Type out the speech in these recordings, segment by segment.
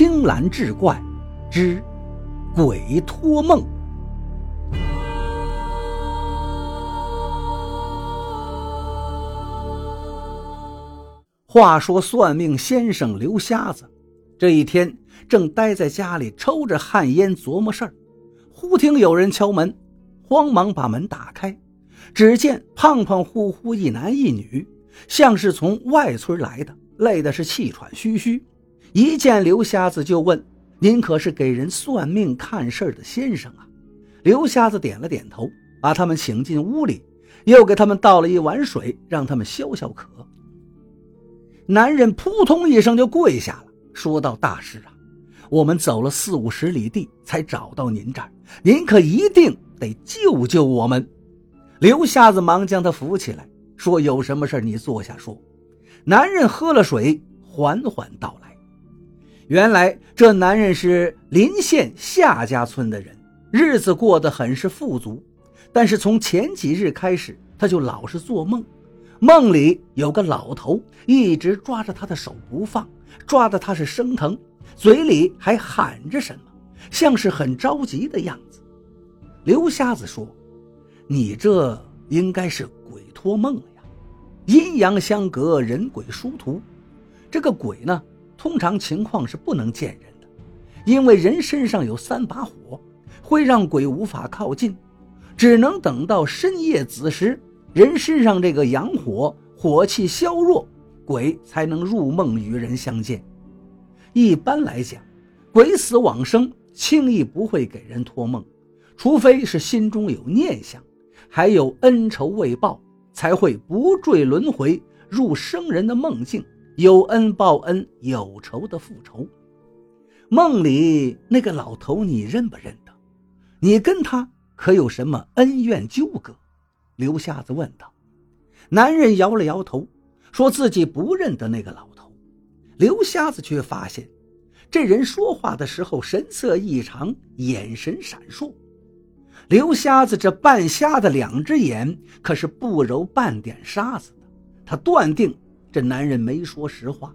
青蓝志怪之鬼托梦。话说算命先生刘瞎子，这一天正待在家里抽着旱烟琢磨事儿，忽听有人敲门，慌忙把门打开，只见胖胖乎乎一男一女，像是从外村来的，累的是气喘吁吁。一见刘瞎子就问：“您可是给人算命看事儿的先生啊？”刘瞎子点了点头，把他们请进屋里，又给他们倒了一碗水，让他们消消渴。男人扑通一声就跪下了，说道：“大师啊，我们走了四五十里地才找到您这儿，您可一定得救救我们。”刘瞎子忙将他扶起来，说：“有什么事你坐下说。”男人喝了水，缓缓道来。原来这男人是临县夏家村的人，日子过得很是富足。但是从前几日开始，他就老是做梦，梦里有个老头一直抓着他的手不放，抓得他是生疼，嘴里还喊着什么，像是很着急的样子。刘瞎子说：“你这应该是鬼托梦了呀，阴阳相隔，人鬼殊途。这个鬼呢？”通常情况是不能见人的，因为人身上有三把火，会让鬼无法靠近。只能等到深夜子时，人身上这个阳火火气消弱，鬼才能入梦与人相见。一般来讲，鬼死往生轻易不会给人托梦，除非是心中有念想，还有恩仇未报，才会不坠轮回，入生人的梦境。有恩报恩，有仇的复仇。梦里那个老头，你认不认得？你跟他可有什么恩怨纠葛？刘瞎子问道。男人摇了摇头，说自己不认得那个老头。刘瞎子却发现，这人说话的时候神色异常，眼神闪烁。刘瞎子这半瞎的两只眼可是不揉半点沙子的，他断定。这男人没说实话。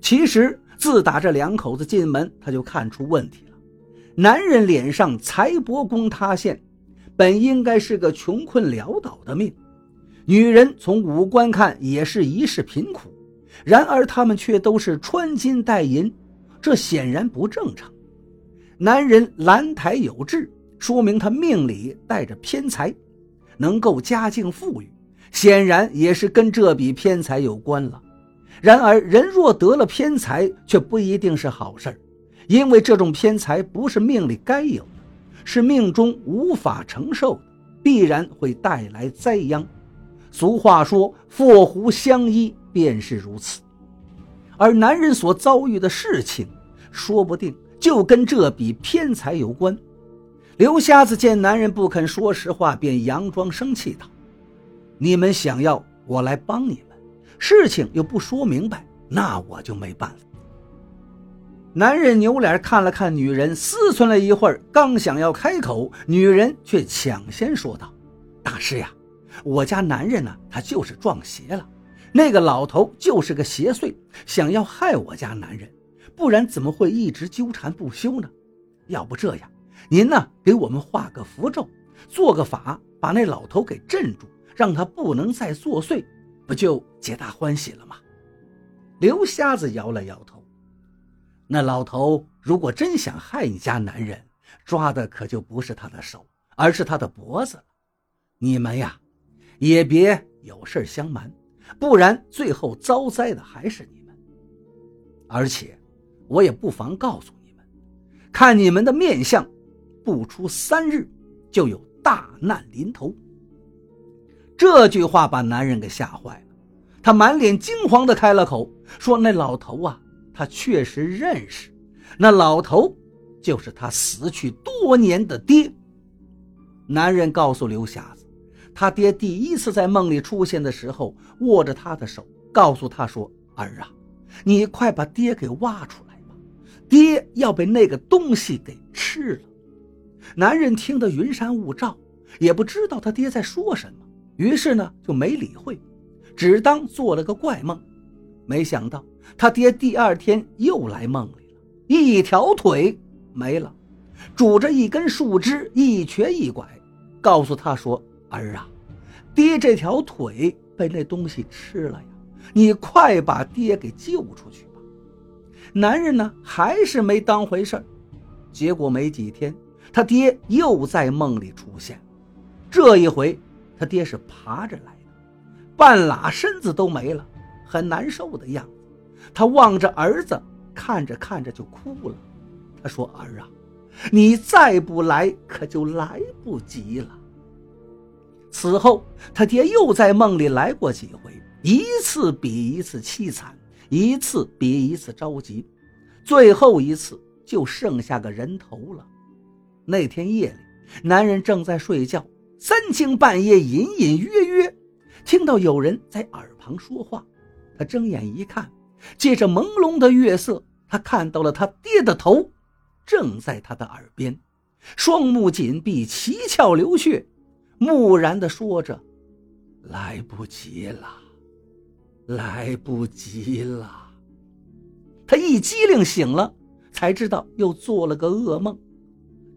其实自打这两口子进门，他就看出问题了。男人脸上财帛宫塌陷，本应该是个穷困潦倒的命；女人从五官看也是一世贫苦，然而他们却都是穿金戴银，这显然不正常。男人兰台有志，说明他命里带着偏财，能够家境富裕。显然也是跟这笔偏财有关了。然而，人若得了偏财，却不一定是好事因为这种偏财不是命里该有的，是命中无法承受的，必然会带来灾殃。俗话说“祸福相依”，便是如此。而男人所遭遇的事情，说不定就跟这笔偏财有关。刘瞎子见男人不肯说实话，便佯装生气道。你们想要我来帮你们，事情又不说明白，那我就没办法。男人扭脸看了看女人，思忖了一会儿，刚想要开口，女人却抢先说道：“大师呀，我家男人呢，他就是撞邪了。那个老头就是个邪祟，想要害我家男人，不然怎么会一直纠缠不休呢？要不这样，您呢给我们画个符咒，做个法，把那老头给镇住。”让他不能再作祟，不就皆大欢喜了吗？刘瞎子摇了摇头。那老头如果真想害你家男人，抓的可就不是他的手，而是他的脖子了。你们呀，也别有事相瞒，不然最后遭灾的还是你们。而且，我也不妨告诉你们，看你们的面相，不出三日，就有大难临头。这句话把男人给吓坏了，他满脸惊慌地开了口，说：“那老头啊，他确实认识，那老头就是他死去多年的爹。”男人告诉刘瞎子，他爹第一次在梦里出现的时候，握着他的手，告诉他说：“儿啊，你快把爹给挖出来吧，爹要被那个东西给吃了。”男人听得云山雾罩，也不知道他爹在说什么。于是呢，就没理会，只当做了个怪梦。没想到他爹第二天又来梦里了，一条腿没了，拄着一根树枝，一瘸一拐，告诉他说：“儿啊，爹这条腿被那东西吃了呀，你快把爹给救出去吧。”男人呢，还是没当回事结果没几天，他爹又在梦里出现，这一回他爹是爬着来的，半拉身子都没了，很难受的样子。他望着儿子，看着看着就哭了。他说：“儿啊，你再不来，可就来不及了。”此后，他爹又在梦里来过几回，一次比一次凄惨，一次比一次着急，最后一次就剩下个人头了。那天夜里，男人正在睡觉，三更半夜，隐隐约约听到有人在耳旁说话。他睁眼一看。借着朦胧的月色，他看到了他爹的头，正在他的耳边，双目紧闭，七窍流血，木然地说着：“来不及了，来不及了。”他一激灵醒了，才知道又做了个噩梦。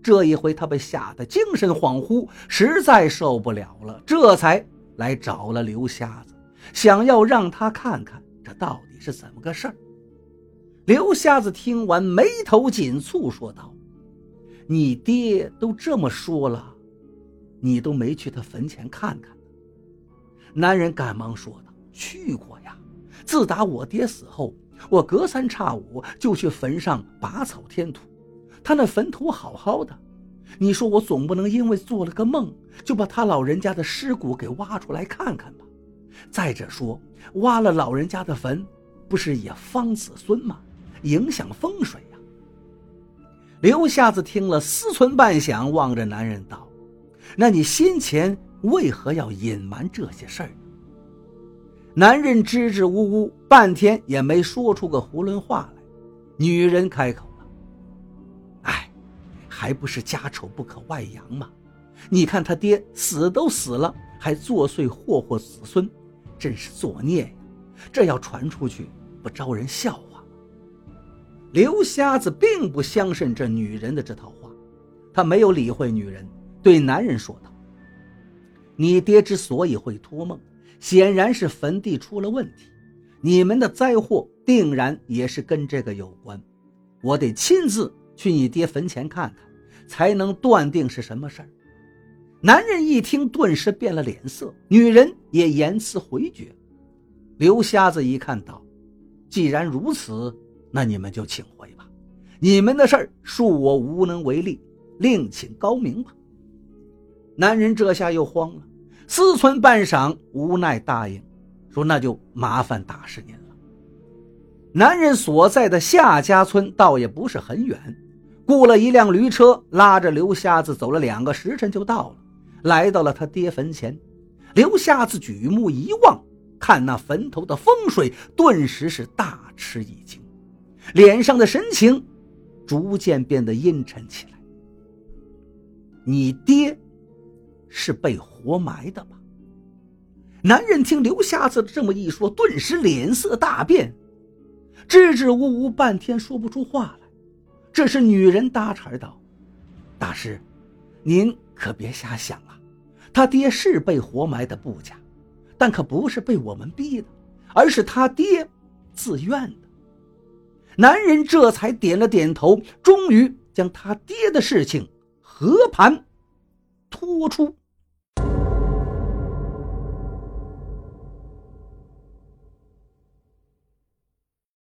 这一回他被吓得精神恍惚，实在受不了了，这才来找了刘瞎子，想要让他看看这到底。是怎么个事儿？刘瞎子听完，眉头紧蹙，说道：“你爹都这么说了，你都没去他坟前看看？”男人赶忙说道：“去过呀，自打我爹死后，我隔三差五就去坟上拔草添土。他那坟土好好的，你说我总不能因为做了个梦，就把他老人家的尸骨给挖出来看看吧？再者说，挖了老人家的坟。”不是也方子孙吗？影响风水呀！刘瞎子听了，思忖半晌，望着男人道：“那你先前为何要隐瞒这些事儿？”男人支支吾吾，半天也没说出个囫囵话来。女人开口：“，还不是家丑不可外扬吗？你看他爹死都死了，还作祟祸祸子孙，真是作孽呀！这要传出去……”不招人笑话。刘瞎子并不相信这女人的这套话，他没有理会女人，对男人说道：“你爹之所以会托梦，显然是坟地出了问题。你们的灾祸定然也是跟这个有关。我得亲自去你爹坟前看看，才能断定是什么事儿。”男人一听，顿时变了脸色，女人也言辞回绝。刘瞎子一看，道。既然如此，那你们就请回吧。你们的事儿恕我无能为力，另请高明吧。男人这下又慌了，思忖半晌，无奈答应，说：“那就麻烦大师您了。”男人所在的夏家村倒也不是很远，雇了一辆驴车，拉着刘瞎子走了两个时辰就到了，来到了他爹坟前。刘瞎子举目一望。看那坟头的风水，顿时是大吃一惊，脸上的神情逐渐变得阴沉起来。你爹是被活埋的吧？男人听刘瞎子这么一说，顿时脸色大变，支支吾吾半天说不出话来。这是女人搭茬道：“大师，您可别瞎想啊，他爹是被活埋的不假。”但可不是被我们逼的，而是他爹自愿的。男人这才点了点头，终于将他爹的事情和盘托出。